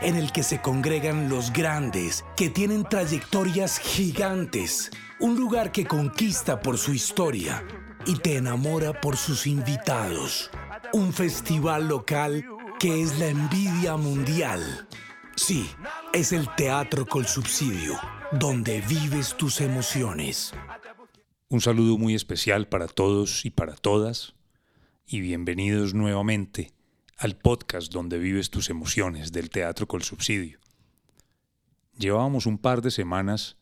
en el que se congregan los grandes, que tienen trayectorias gigantes. Un lugar que conquista por su historia y te enamora por sus invitados. Un festival local que es la envidia mundial. Sí, es el teatro con subsidio, donde vives tus emociones. Un saludo muy especial para todos y para todas y bienvenidos nuevamente al podcast donde vives tus emociones del Teatro con Subsidio. Llevábamos un par de semanas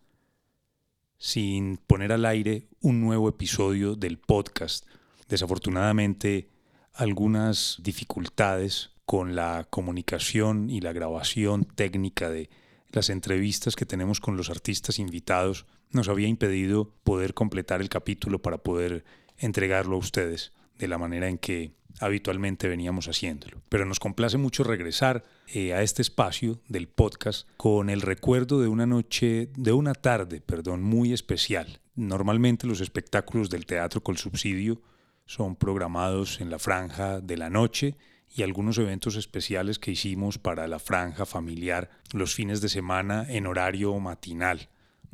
sin poner al aire un nuevo episodio del podcast. Desafortunadamente, algunas dificultades con la comunicación y la grabación técnica de las entrevistas que tenemos con los artistas invitados nos había impedido poder completar el capítulo para poder entregarlo a ustedes de la manera en que habitualmente veníamos haciéndolo. Pero nos complace mucho regresar eh, a este espacio del podcast con el recuerdo de una noche, de una tarde, perdón, muy especial. Normalmente los espectáculos del teatro con subsidio son programados en la franja de la noche y algunos eventos especiales que hicimos para la franja familiar los fines de semana en horario matinal,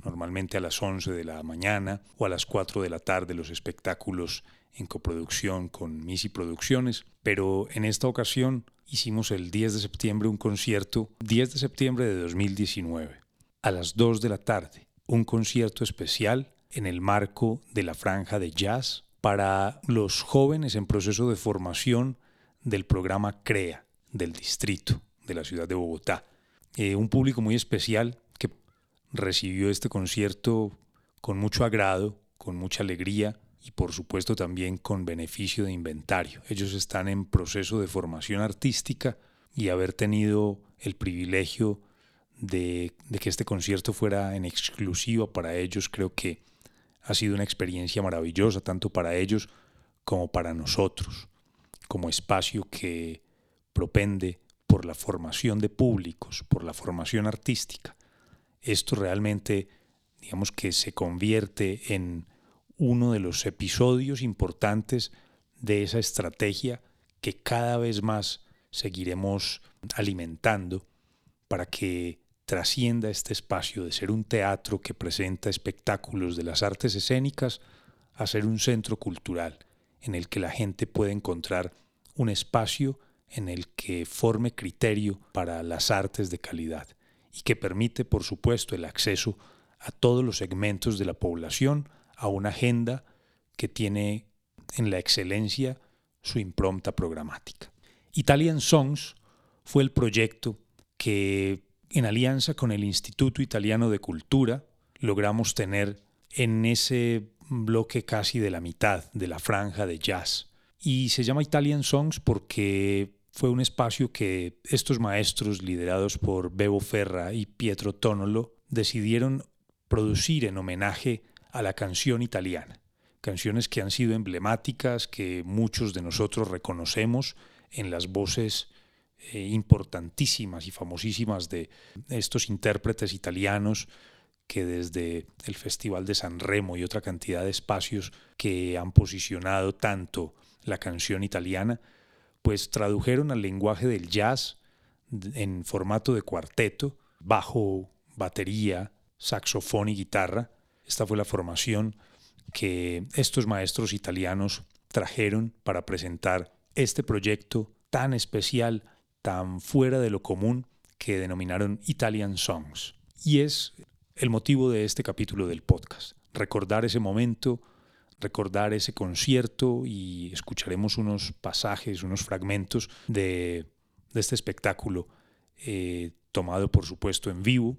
normalmente a las 11 de la mañana o a las 4 de la tarde los espectáculos en coproducción con Misi Producciones, pero en esta ocasión hicimos el 10 de septiembre un concierto, 10 de septiembre de 2019, a las 2 de la tarde, un concierto especial en el marco de la franja de jazz para los jóvenes en proceso de formación del programa CREA del distrito de la ciudad de Bogotá. Eh, un público muy especial que recibió este concierto con mucho agrado, con mucha alegría y por supuesto también con beneficio de inventario. Ellos están en proceso de formación artística y haber tenido el privilegio de, que este concierto fuera en exclusiva para ellos creo que ha sido una experiencia maravillosa tanto para ellos como para nosotros como espacio que propende por la formación de públicos, por la formación artística. Esto realmente, digamos que se convierte en uno de los episodios importantes de esa estrategia que cada vez más seguiremos alimentando para que trascienda este espacio de ser un teatro que presenta espectáculos de las artes escénicas a ser un centro cultural en el que la gente puede encontrar un espacio en el que forme criterio para las artes de calidad y que permite, por supuesto, el acceso a todos los segmentos de la población a una agenda que tiene en la excelencia su impronta programática. Italian Songs fue el proyecto que, en alianza con el Instituto Italiano de Cultura, logramos tener en ese bloque casi de la mitad de la franja de jazz y se llama Italian Songs porque fue un espacio que estos maestros liderados por Bebo Ferra y Pietro Tonolo decidieron producir en homenaje a la canción italiana. Canciones que han sido emblemáticas, que muchos de nosotros reconocemos en las voces eh, importantísimas y famosísimas de estos intérpretes italianos que desde el Festival de San Remo y otra cantidad de espacios que han posicionado tanto la canción italiana, pues tradujeron al lenguaje del jazz en formato de cuarteto, bajo, batería, saxofón y guitarra. Esta fue la formación que estos maestros italianos trajeron para presentar este proyecto tan especial, tan fuera de lo común, que denominaron Italian Songs. Y es el motivo de este capítulo del podcast, recordar ese momento, recordar ese concierto y escucharemos unos pasajes, unos fragmentos de, este espectáculo eh, tomado por supuesto en vivo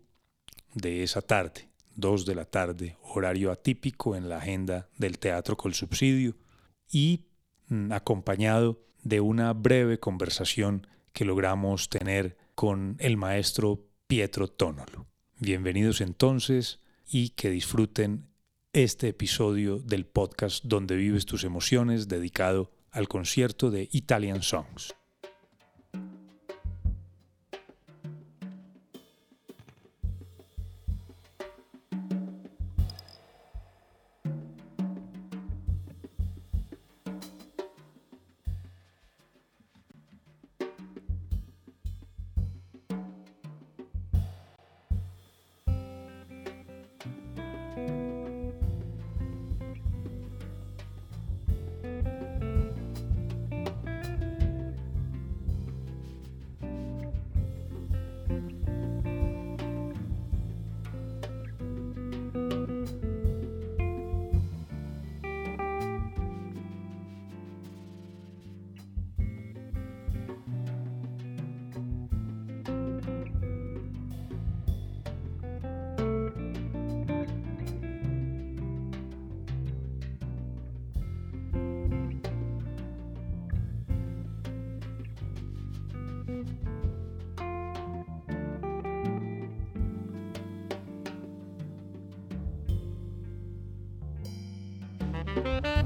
de esa tarde, dos de la tarde, horario atípico en la agenda del Teatro Col Subsidio y mm, acompañado de una breve conversación que logramos tener con el maestro Pietro Tonolo. Bienvenidos entonces y que disfruten este episodio del podcast Donde vives tus emociones dedicado al concierto de Italian Songs. Música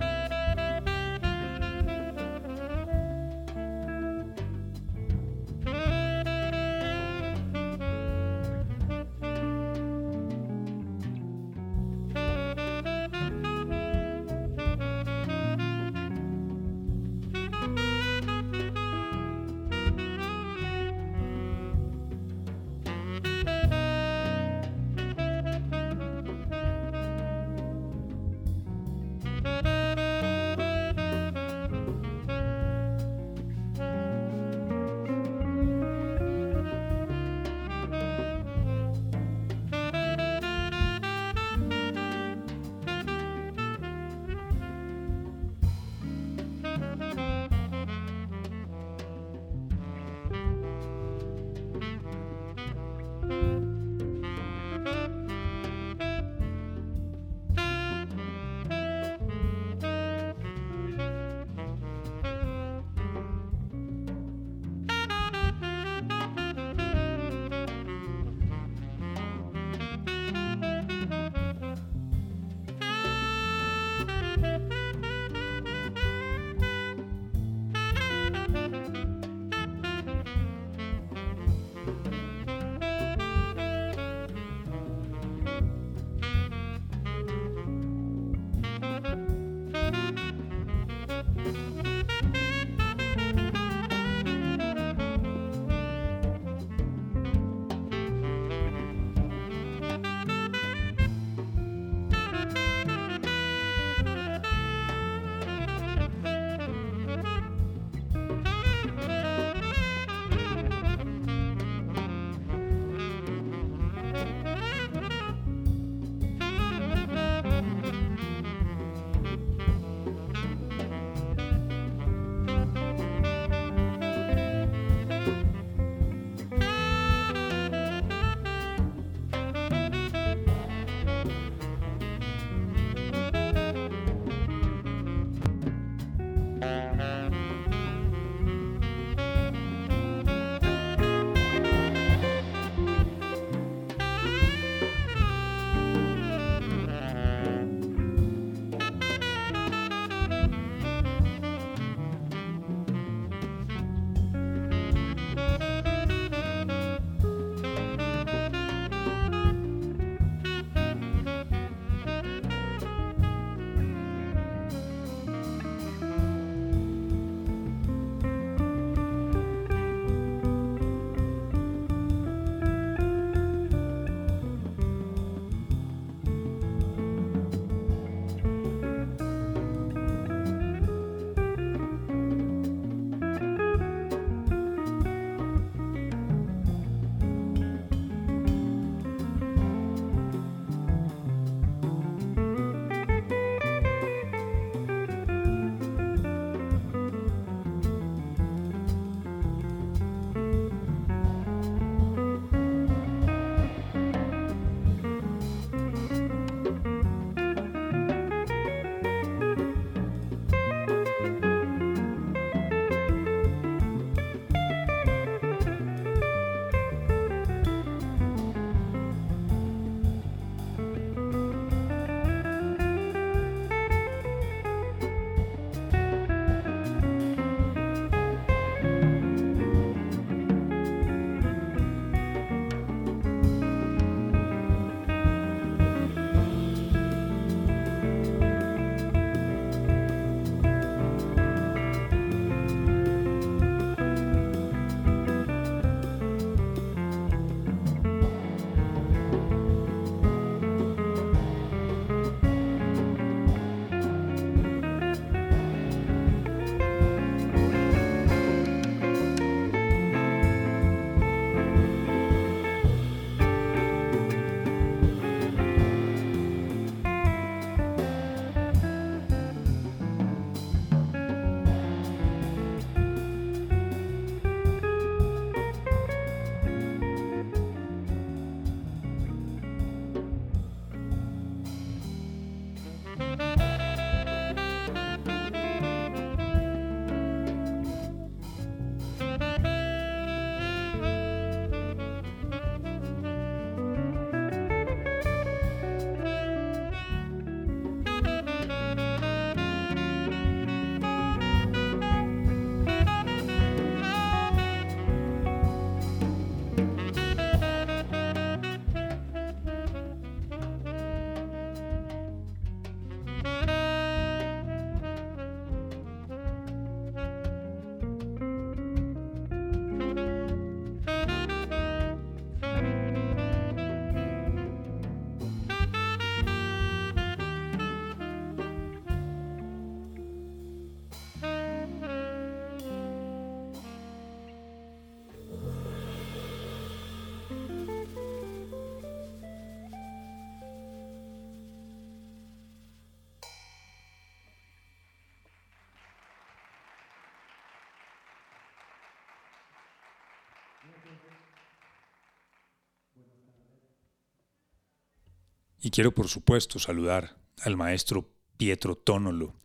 Y quiero por supuesto saludar al maestro Pietro Tonolo,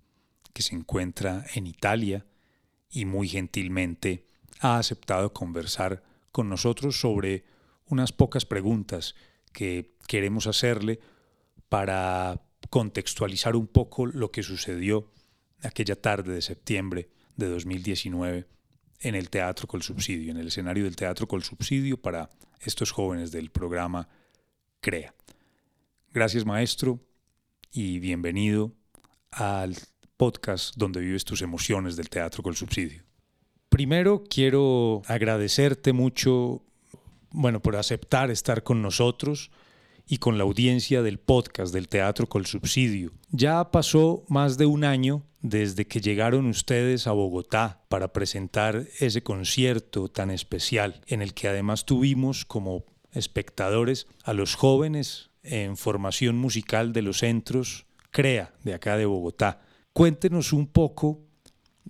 que se encuentra en Italia y muy gentilmente ha aceptado conversar con nosotros sobre unas pocas preguntas que queremos hacerle para contextualizar un poco lo que sucedió aquella tarde de septiembre de 2019 en el Teatro Col Subsidio, en el escenario del Teatro Col Subsidio para estos jóvenes del programa CREA. Gracias maestro y bienvenido al podcast donde vives tus emociones del Teatro Col Subsidio. Primero quiero agradecerte mucho, bueno, por aceptar estar con nosotros y con la audiencia del podcast del Teatro Col Subsidio. Ya pasó más de un año desde que llegaron ustedes a Bogotá para presentar ese concierto tan especial, en el que además tuvimos como espectadores a los jóvenes en formación musical de los centros CREA de acá de Bogotá. Cuéntenos un poco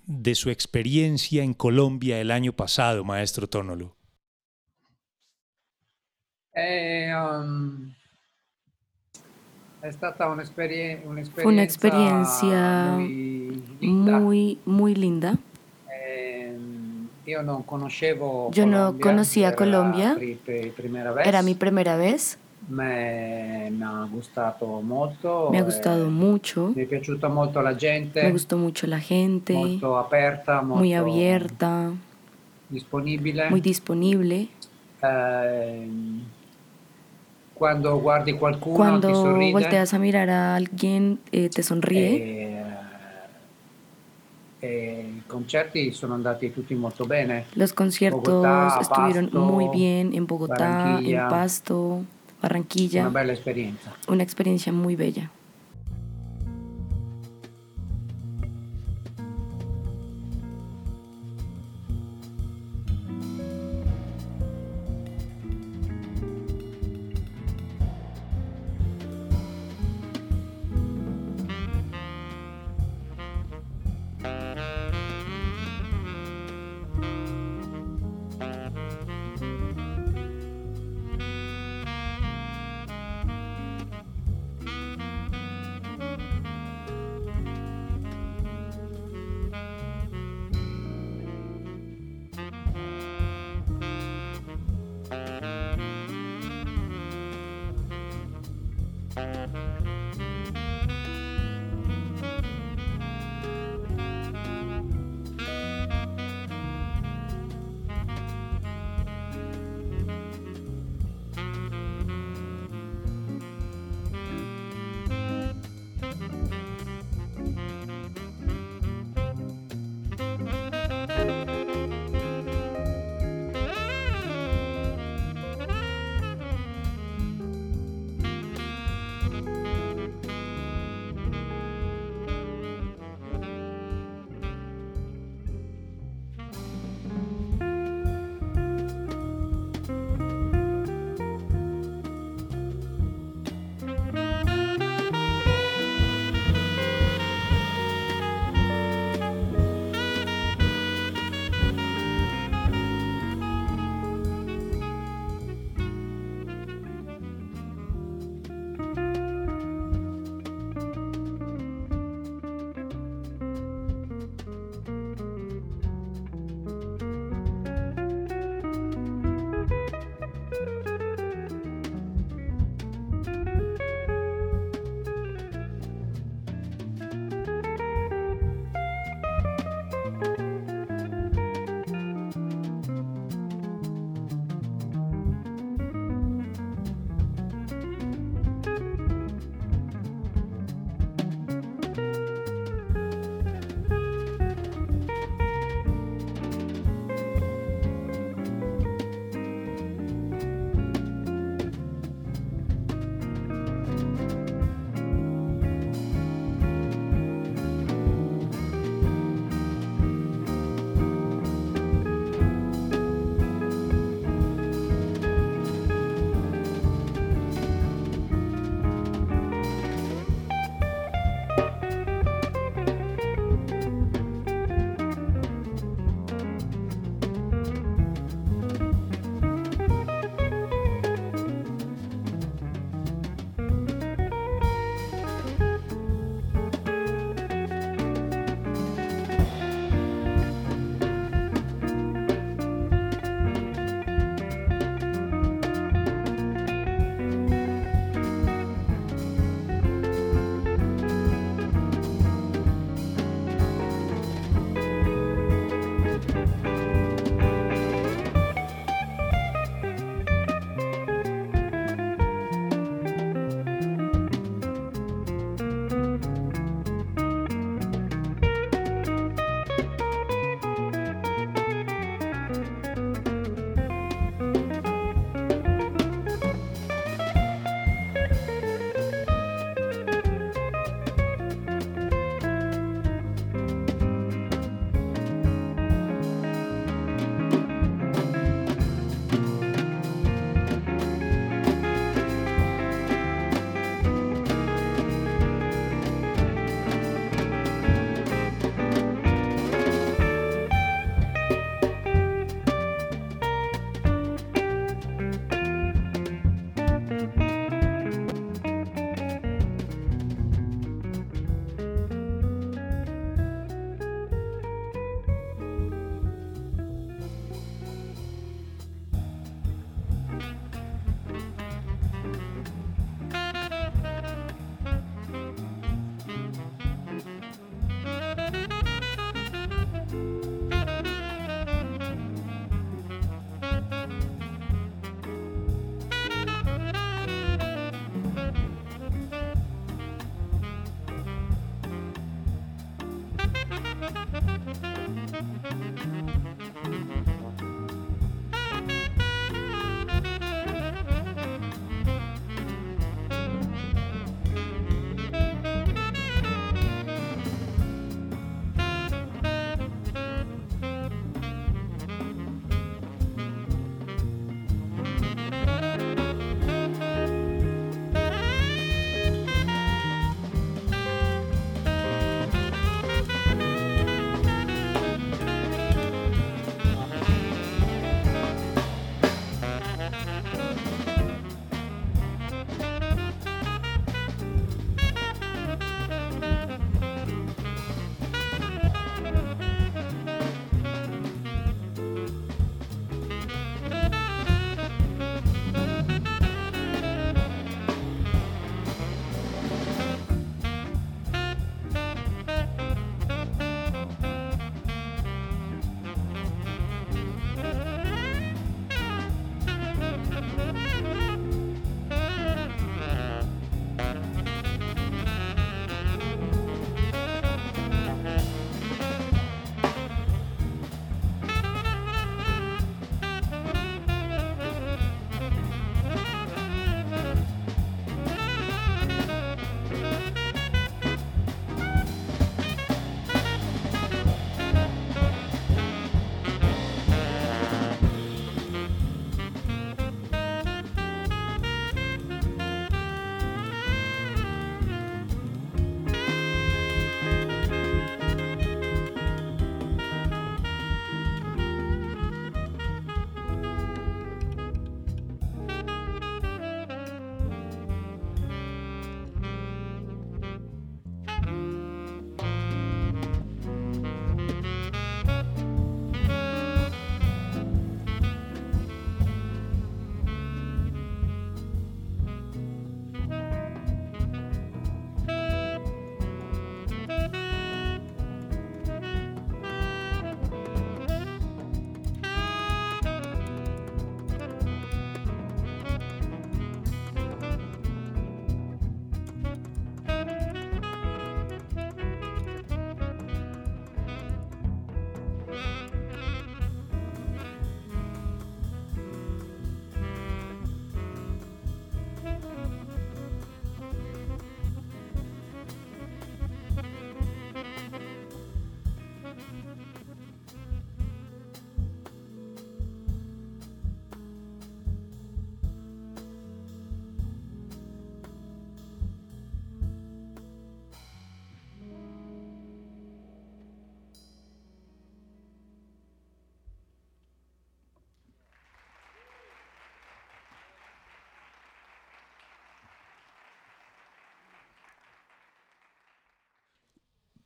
de su experiencia en Colombia el año pasado, maestro Tonolo. Eh, um, Fue una experiencia muy, muy linda. Em, yo no, conocía Colombia, era mi primera vez. Me, ha gustado mucho. Me ha gustado mucho. Me ha mucho la gente. Me gustó mucho la gente. muy abierta. Disponible. Muy disponible. Em, cuando guardi qualcuno Cuando volteas a mirar a alguien, eh, te sonríe. Eh, eh, i concerti sono andati tutti molto bene. Los conciertos Bogotá, estuvieron Pasto, muy bien en Bogotá, en Pasto, Barranquilla. Una bella experiencia. Una experiencia muy bella.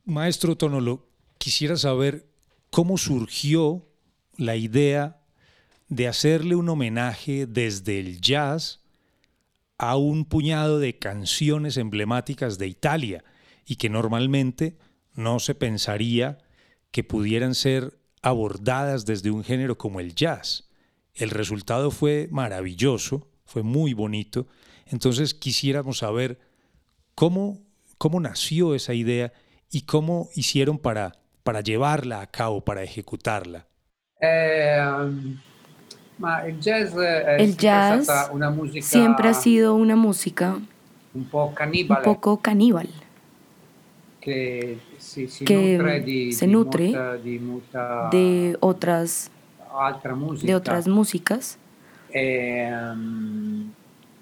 Maestro Tonolo, quisiera saber cómo surgió la idea de hacerle un homenaje desde el jazz a un puñado de canciones emblemáticas de Italia y que normalmente no se pensaría que pudieran ser abordadas desde un género como el jazz. El resultado fue maravilloso, fue muy bonito, entonces quisiéramos saber cómo, cómo nació esa idea y cómo hicieron para, para llevarla a cabo, para ejecutarla. Eh, el jazz, el jazz siempre ha sido una música un, poco caníbal que, si, si que nutre di, se di nutre molta, di molta de otras musica. de otras músicas. E, um,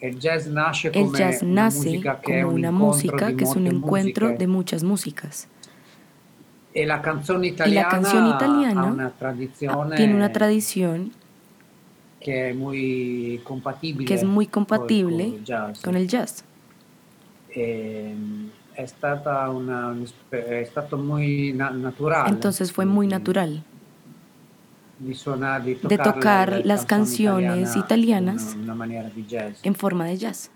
el jazz nace El come jazz una nace música che è como un una música que es un encuentro de muchas músicas. E la canzone Y la italiana, canción italiana una tiene una tradición che è muy compatibile que es muy compatible col jazz. con el jazz. E, è stata una, è stato muy na- naturale Entonces fue muy natural suonare, di de tocar, tocar la- la las canciones italiana italianas en forma de jazz.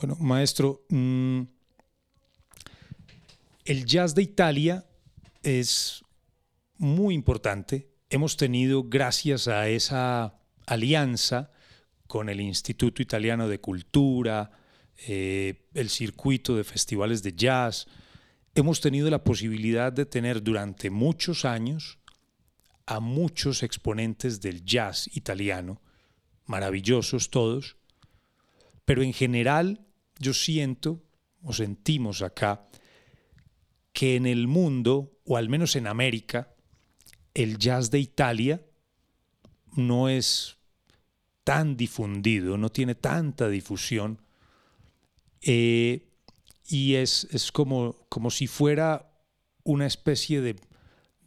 Bueno, maestro, mm, el jazz de Italia es muy importante. Hemos tenido, gracias a esa alianza con el Instituto Italiano de Cultura, eh, el circuito de festivales de jazz, hemos tenido la posibilidad de tener durante muchos años a muchos exponentes del jazz italiano, maravillosos todos, pero en general yo siento o sentimos acá que en el mundo, o al menos en América, el jazz de Italia no es tan difundido, no tiene tanta difusión, eh, y es, es como, como, si fuera una especie de,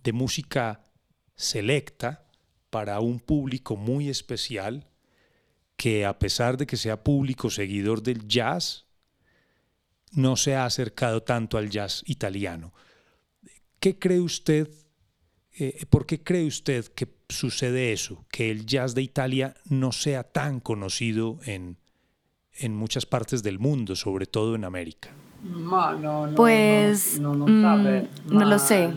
de música selecta para un público muy especial que a pesar de que sea público seguidor del jazz, no se ha acercado tanto al jazz italiano. ¿Qué cree usted, eh, por qué cree usted que sucede eso, que el jazz de Italia no sea tan conocido en, en muchas partes del mundo, sobre todo en América? Pues no, lo sé.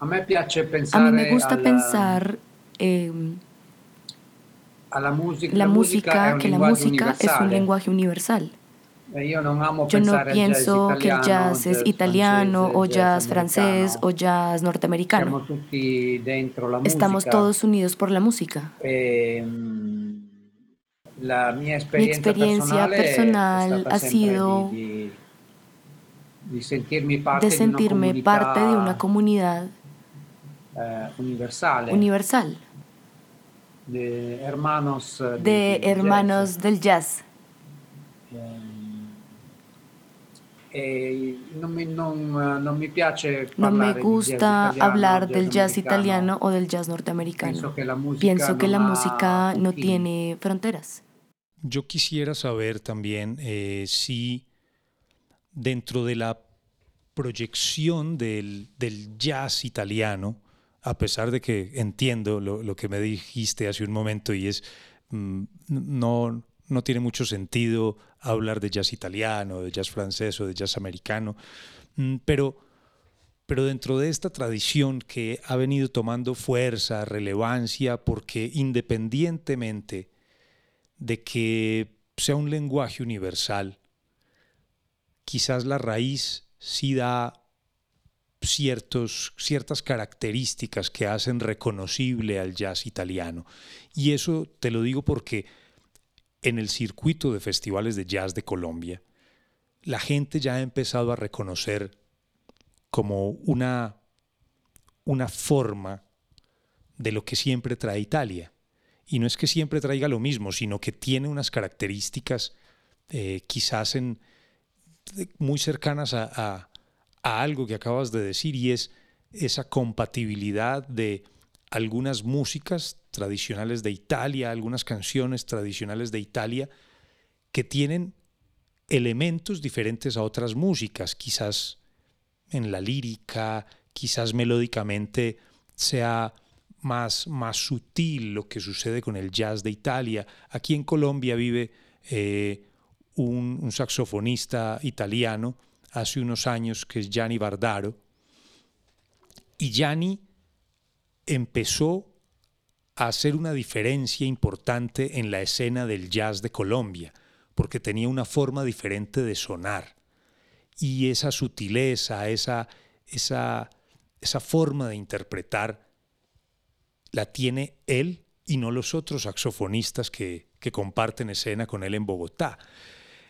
A mí me gusta pensar em, la música, la música que la música es un lenguaje universal. Yo no pienso que el jazz es italiano o jazz francés o jazz norteamericano. Estamos todos unidos por la música. Em, mi experiencia personal ha sido de sentirme parte de una comunidad eh, universal. universal de hermanos, eh, de hermanos del jazz. Eh, no, me, no, no, me piace no me gusta hablar del jazz italiano o del jazz norteamericano. Pienso que la música, no, tiene fronteras. Yo quisiera saber también eh, si dentro de la proyección del, del, jazz italiano, a pesar de que entiendo lo, lo, que me dijiste hace un momento y es, mm, no, no tiene mucho sentido hablar de jazz italiano, de jazz francés o de jazz americano, mm, pero, pero dentro de esta tradición que ha venido tomando fuerza, relevancia, porque independientemente de que sea un lenguaje universal, quizás la raíz sí da ciertos, ciertas características que hacen reconocible al jazz italiano. Y eso te lo digo porque en el circuito de festivales de jazz de Colombia, la gente ya ha empezado a reconocer como una, una forma de lo que siempre trae Italia. Y no es que siempre traiga lo mismo, sino que tiene unas características eh, quizás muy cercanas a, a, a algo que acabas de decir y es esa compatibilidad de algunas músicas tradicionales de Italia, algunas canciones tradicionales de Italia que tienen elementos diferentes a otras músicas, quizás en la lírica, quizás melódicamente sea más, más sutil lo que sucede con el jazz de Italia. Aquí en Colombia vive eh, un, saxofonista italiano hace unos años que es Gianni Bardaro, y Gianni empezó a hacer una diferencia importante en la escena del jazz de Colombia, porque tenía una forma diferente de sonar. Y esa sutileza, esa, esa, esa forma de interpretar, la tiene él y no los otros saxofonistas que, que comparten escena con él en Bogotá.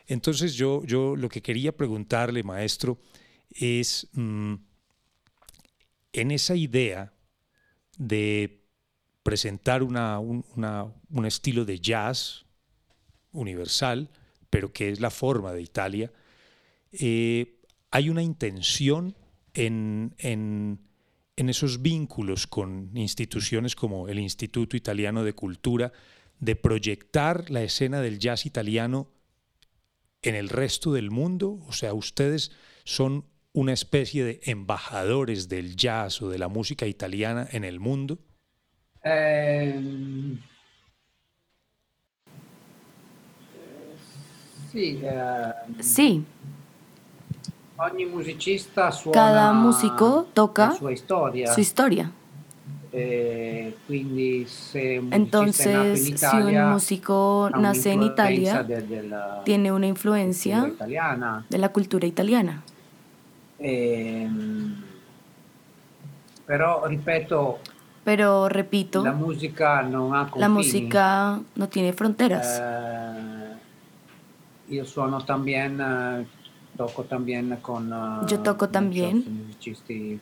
Entonces yo, yo lo que quería preguntarle, maestro, es mm, en esa idea de presentar una, un, estilo de jazz universal, pero que es la forma de Italia, eh, hay una intención en, en, en, esos vínculos con instituciones como el Instituto Italiano de Cultura de proyectar la escena del jazz italiano en el resto del mundo. O sea, ustedes son una especie de embajadores del jazz o de la música italiana en el mundo? Eh, Sí. Eh, sí. Cada músico toca su historia. Eh, Entonces, si un músico nace en Italia, tiene una influencia de la cultura italiana. Ehm, pero, repito, pero repito, la música no, ha la música no tiene fronteras. Eh, yo suono también eh, Toco también con, uh, Yo toco también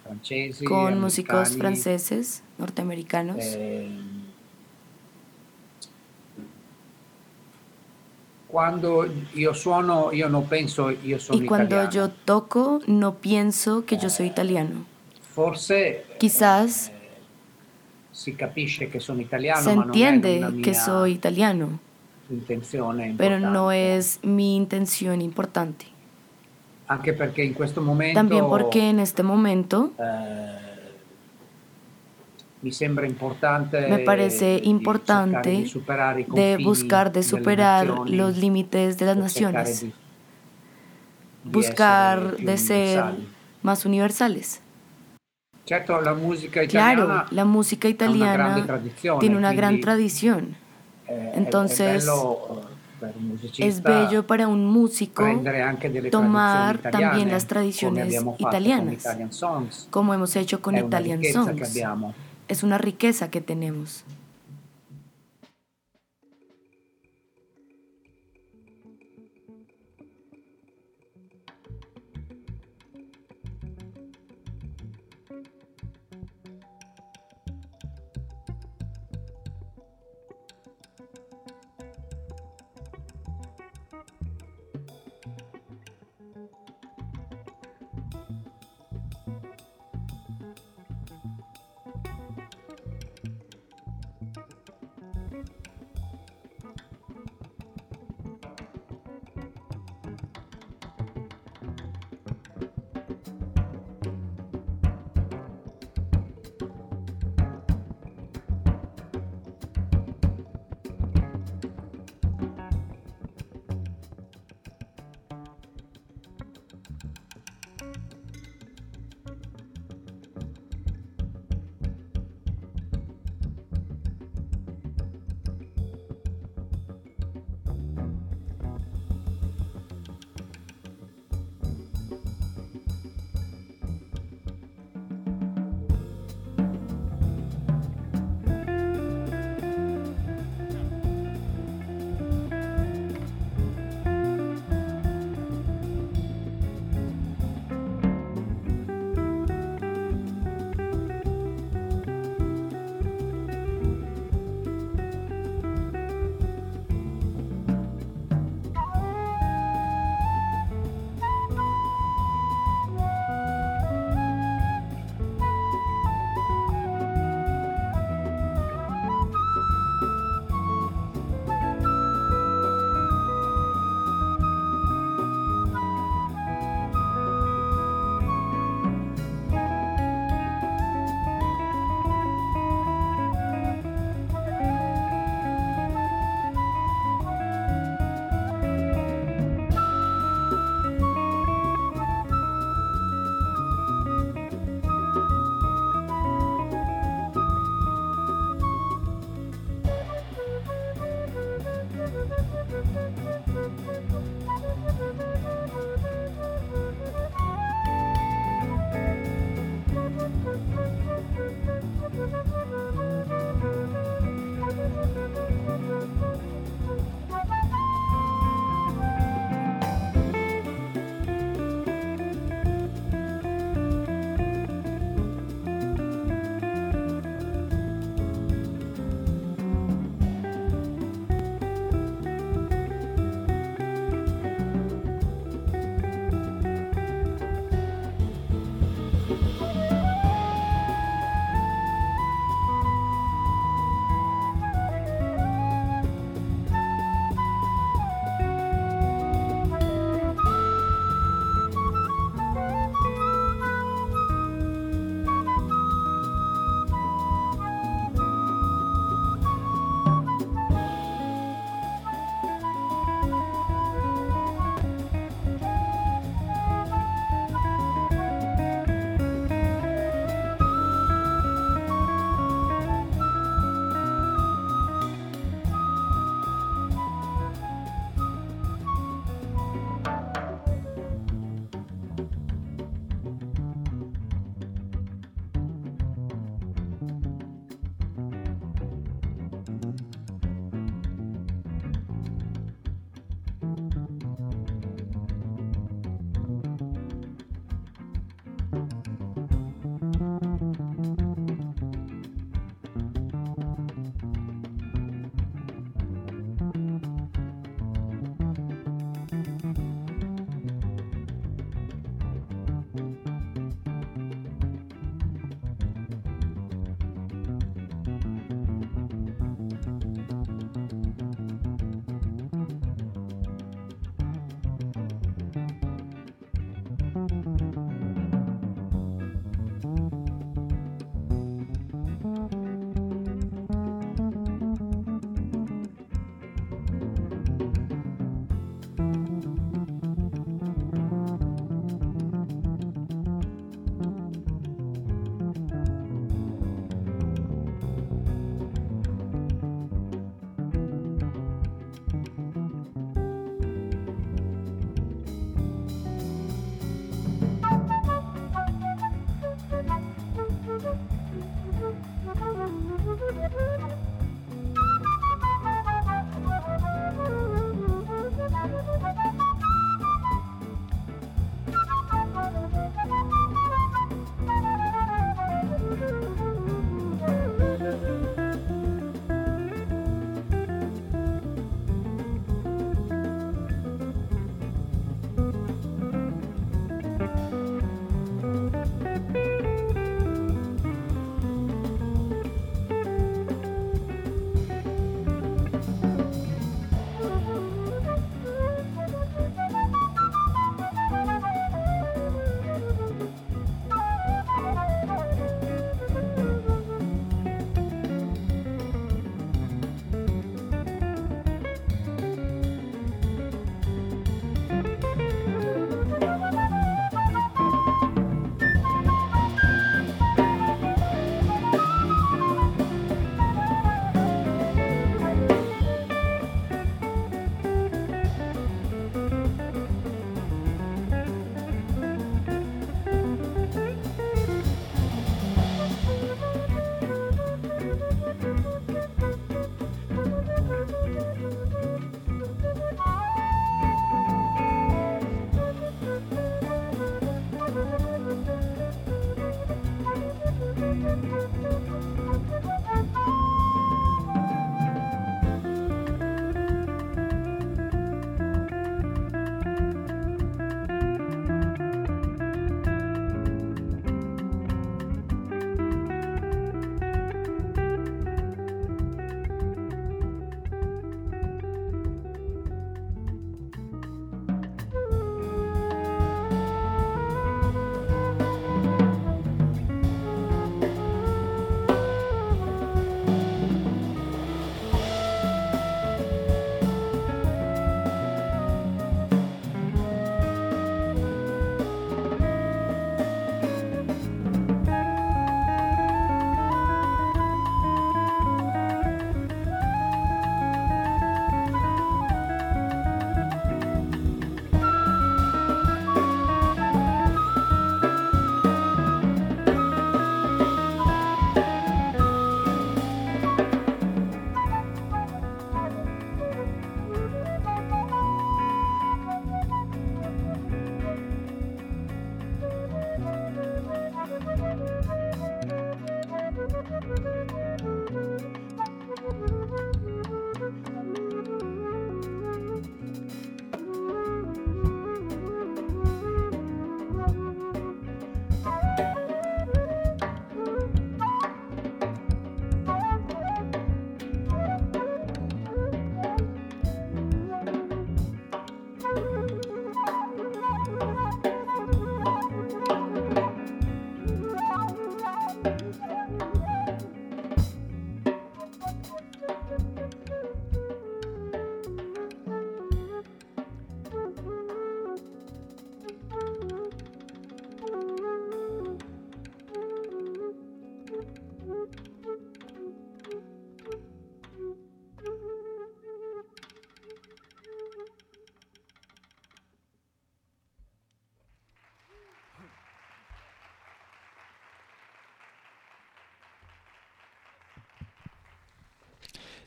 francesi, con músicos franceses, norteamericanos. Eh, cuando yo suono, yo no pienso yo soy Y cuando yo toco, no pienso que yo soy italiano. Forse Quizás eh, si capisce que sono italiano, se entiende que soy italiano, pero no es mi intención importante. También porque en este momento eh, me, importante me parece importante de, buscar de superar los límites de las naciones, buscar de ser más universales. claro, la música italiana tiene una gran tradición. Eh, Entonces, es bello para un músico tomar también las tradiciones italianas, como hemos hecho con Italian Songs. Es una riqueza que tenemos.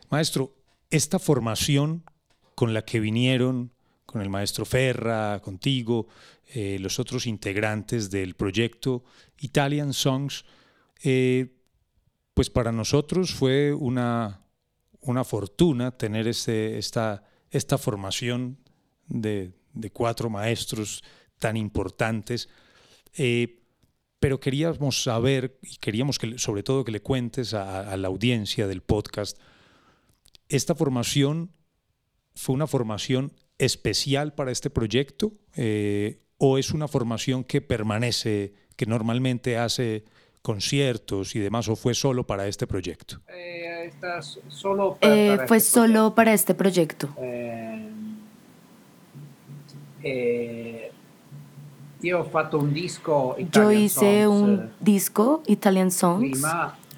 Maestro, esta formación con la que vinieron, con el maestro Ferra, contigo, eh, los otros integrantes del proyecto Italian Songs, eh, pues para nosotros fue una, una fortuna tener este, esta, esta formación de, cuatro maestros tan importantes. Eh, pero queríamos saber y queríamos que sobre todo que le cuentes a, la audiencia del podcast, esta formación fue una formación especial para este proyecto eh, o es una formación que permanece, que normalmente hace conciertos y demás o fue solo para este proyecto? Eh, solo eh, fue este solo para este proyecto. Yo hice un disco Italian Songs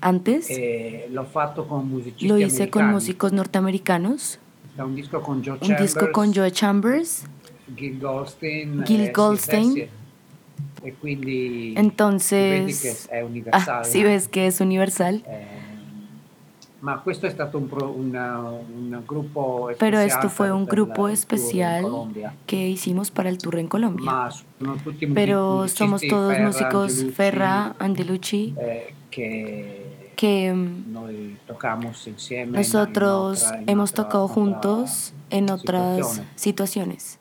antes. Eh, lo hice con músicos norteamericanos. Un disco con Joe un disco con Joe Chambers. Gil Goldstein. Gil eh, Goldstein. Entonces, ah, si ves que es universal. Eh, pero esto fue un grupo especial que hicimos para el tour en Colombia. Pero somos todos músicos Ferra, Andelucci, eh, que nosotros hemos tocado juntos en otras situaciones.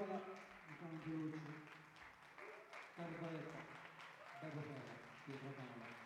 から時間表示、頑張れば、頑張れば、頑張れば。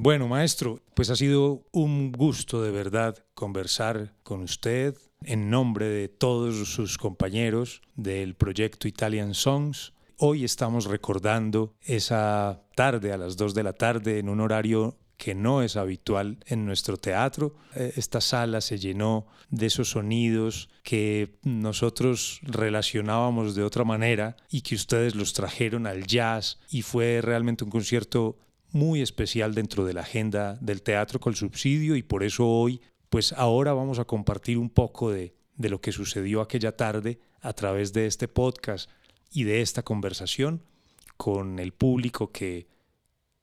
Bueno, maestro, pues ha sido un gusto de verdad conversar con usted en nombre de todos sus compañeros del proyecto Italian Songs. Hoy estamos recordando esa tarde a las 2 de la tarde en un horario que no es habitual en nuestro teatro. Eh, esta sala se llenó de esos sonidos que nosotros relacionábamos de otra manera y que ustedes los trajeron al jazz y fue realmente un concierto muy especial dentro de la agenda del teatro con subsidio y por eso hoy, pues ahora vamos a compartir un poco de, de lo que sucedió aquella tarde a través de este podcast y de esta conversación con el público que,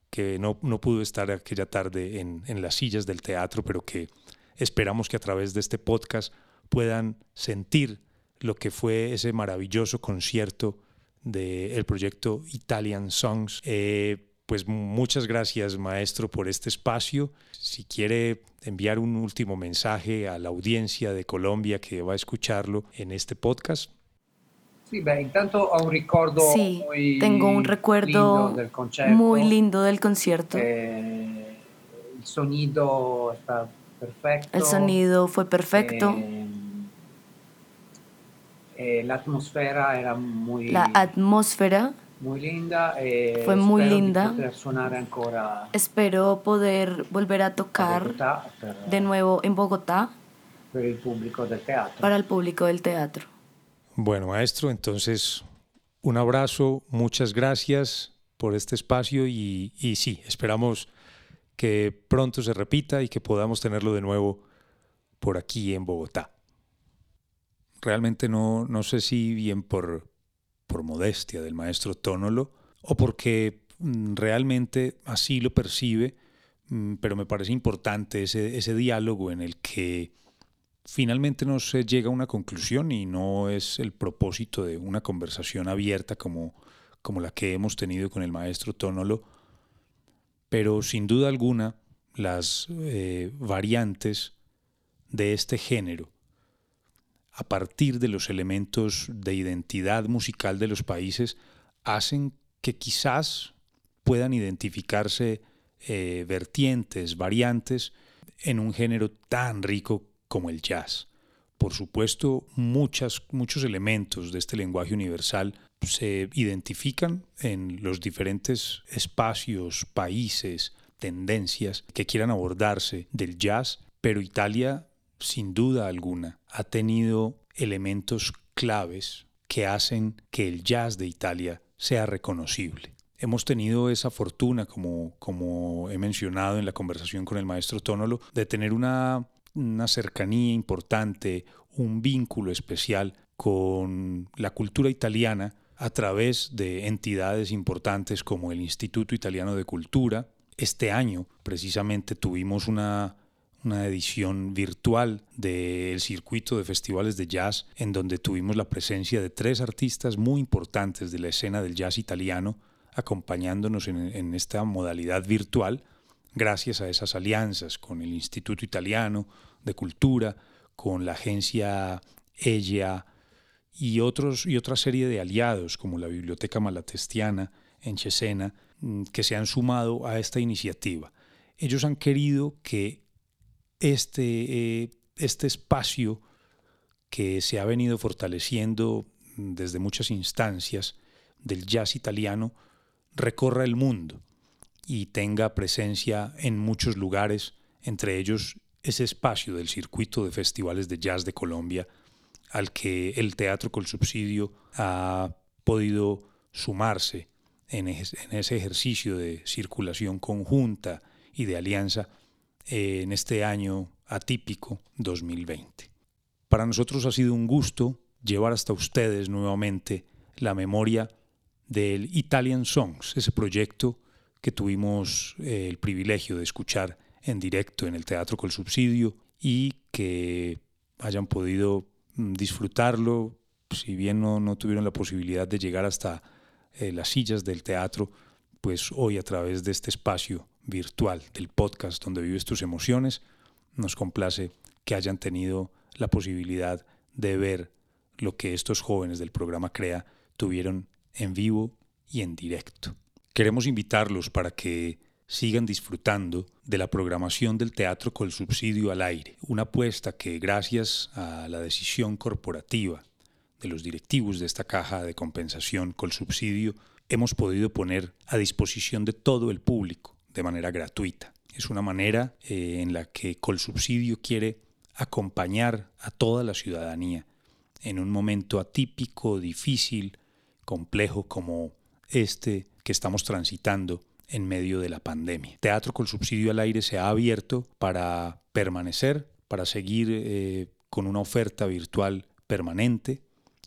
que no, no pudo estar aquella tarde en, en las sillas del teatro, pero que esperamos que a través de este podcast puedan sentir lo que fue ese maravilloso concierto del proyecto Italian Songs. Eh, pues muchas gracias, maestro, por este espacio. Si quiere enviar un último mensaje a la audiencia de Colombia que va a escucharlo en este podcast. Sí, intanto un recuerdo sí, tengo un recuerdo muy lindo del concierto. Eh, el sonido está perfecto. El sonido fue perfecto. Eh, eh, la atmósfera era muy... La atmósfera muy linda. Eh, Fue muy linda. Ancora espero poder volver a tocar de nuevo en Bogotá. Para el público del teatro. Para el público del teatro. Bueno, maestro, entonces un abrazo, muchas gracias por este espacio y, y sí, esperamos que pronto se repita y que podamos tenerlo de nuevo por aquí en Bogotá. Realmente no, no sé si bien por, por modestia del maestro Tónolo o porque mm, realmente así lo percibe, mm, pero me parece importante ese, ese diálogo en el que finalmente no se llega a una conclusión y no es el propósito de una conversación abierta como, como la que hemos tenido con el maestro Tónolo, pero sin duda alguna las eh, variantes de este género a partir de los elementos de identidad musical de los países hacen que quizás puedan identificarse eh, vertientes, variantes en un género tan rico como el jazz. Por supuesto, muchas, muchos elementos de este lenguaje universal se identifican en los diferentes espacios, países, tendencias que quieran abordarse del jazz, pero Italia sin duda alguna, ha tenido elementos claves que hacen que el jazz de Italia sea reconocible. Hemos tenido esa fortuna, como, como he mencionado en la conversación con el maestro Tónolo, de tener una, una cercanía importante, un vínculo especial con la cultura italiana a través de entidades importantes como el Instituto Italiano de Cultura. Este año precisamente tuvimos una una edición virtual del circuito de festivales de jazz en donde tuvimos la presencia de tres artistas muy importantes de la escena del jazz italiano acompañándonos en, esta modalidad virtual gracias a esas alianzas con el Instituto Italiano de Cultura, con la agencia EGEA y, otros, y otra serie de aliados como la Biblioteca Malatestiana en Cesena mm, que se han sumado a esta iniciativa. Ellos han querido que este, eh, este espacio que se ha venido fortaleciendo desde muchas instancias del jazz italiano recorra el mundo y tenga presencia en muchos lugares, entre ellos ese espacio del circuito de festivales de jazz de Colombia al que el Teatro con Subsidio ha podido sumarse en ese ejercicio de circulación conjunta y de alianza en este año atípico 2020. Para nosotros ha sido un gusto llevar hasta ustedes nuevamente la memoria del Italian Songs, ese proyecto que tuvimos eh, el privilegio de escuchar en directo en el Teatro Col Subsidio y que hayan podido mm, disfrutarlo, si bien no, no tuvieron la posibilidad de llegar hasta eh, las sillas del teatro, pues hoy a través de este espacio virtual del podcast donde vives tus emociones, nos complace que hayan tenido la posibilidad de ver lo que estos jóvenes del programa CREA tuvieron en vivo y en directo. Queremos invitarlos para que sigan disfrutando de la programación del teatro con subsidio al aire, una apuesta que gracias a la decisión corporativa de los directivos de esta caja de compensación con subsidio hemos podido poner a disposición de todo el público de manera gratuita. Es una manera eh, en la que Colsubsidio quiere acompañar a toda la ciudadanía en un momento atípico, difícil, complejo como este que estamos transitando en medio de la pandemia. Teatro con subsidio al aire se ha abierto para permanecer, para seguir eh, con una oferta virtual permanente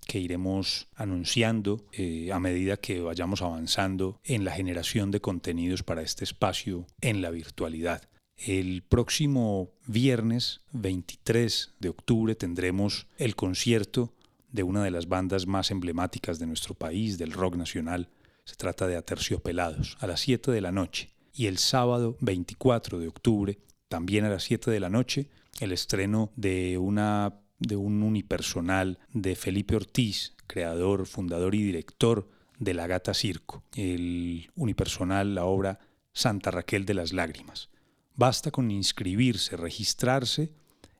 que iremos anunciando eh, a medida que vayamos avanzando en la generación de contenidos para este espacio en la virtualidad. El próximo viernes 23 de octubre tendremos el concierto de una de las bandas más emblemáticas de nuestro país, del rock nacional. Se trata de Aterciopelados, a las 7 de la noche. Y el sábado 24 de octubre, también a las 7 de la noche, el estreno de una de un unipersonal de Felipe Ortiz, creador, fundador y director de La Gata Circo, el unipersonal, la obra Santa Raquel de las Lágrimas. Basta con inscribirse, registrarse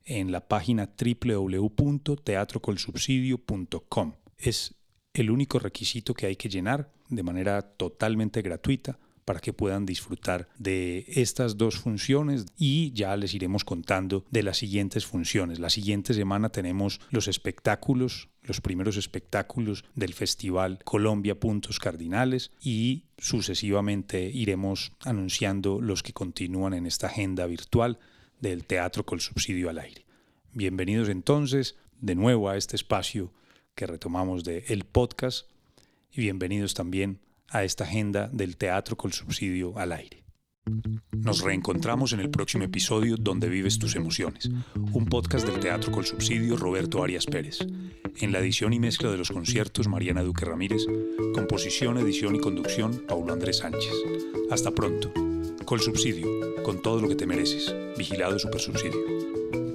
en la página www.teatrocolsubsidio.com. Es el único requisito que hay que llenar de manera totalmente gratuita para que puedan disfrutar de estas dos funciones y ya les iremos contando de las siguientes funciones. La siguiente semana tenemos los espectáculos, los primeros espectáculos del Festival Colombia Puntos Cardinales y sucesivamente iremos anunciando los que continúan en esta agenda virtual del teatro con subsidio al aire. Bienvenidos entonces de nuevo a este espacio que retomamos de el podcast y bienvenidos también a esta agenda del teatro con subsidio al aire. Nos reencontramos en el próximo episodio Donde vives tus emociones, un podcast del Teatro con Subsidio Roberto Arias Pérez. En la edición y mezcla de los conciertos Mariana Duque Ramírez, composición, edición y conducción Paulo Andrés Sánchez. Hasta pronto. Col Subsidio, con todo lo que te mereces. Vigilado Super Subsidio.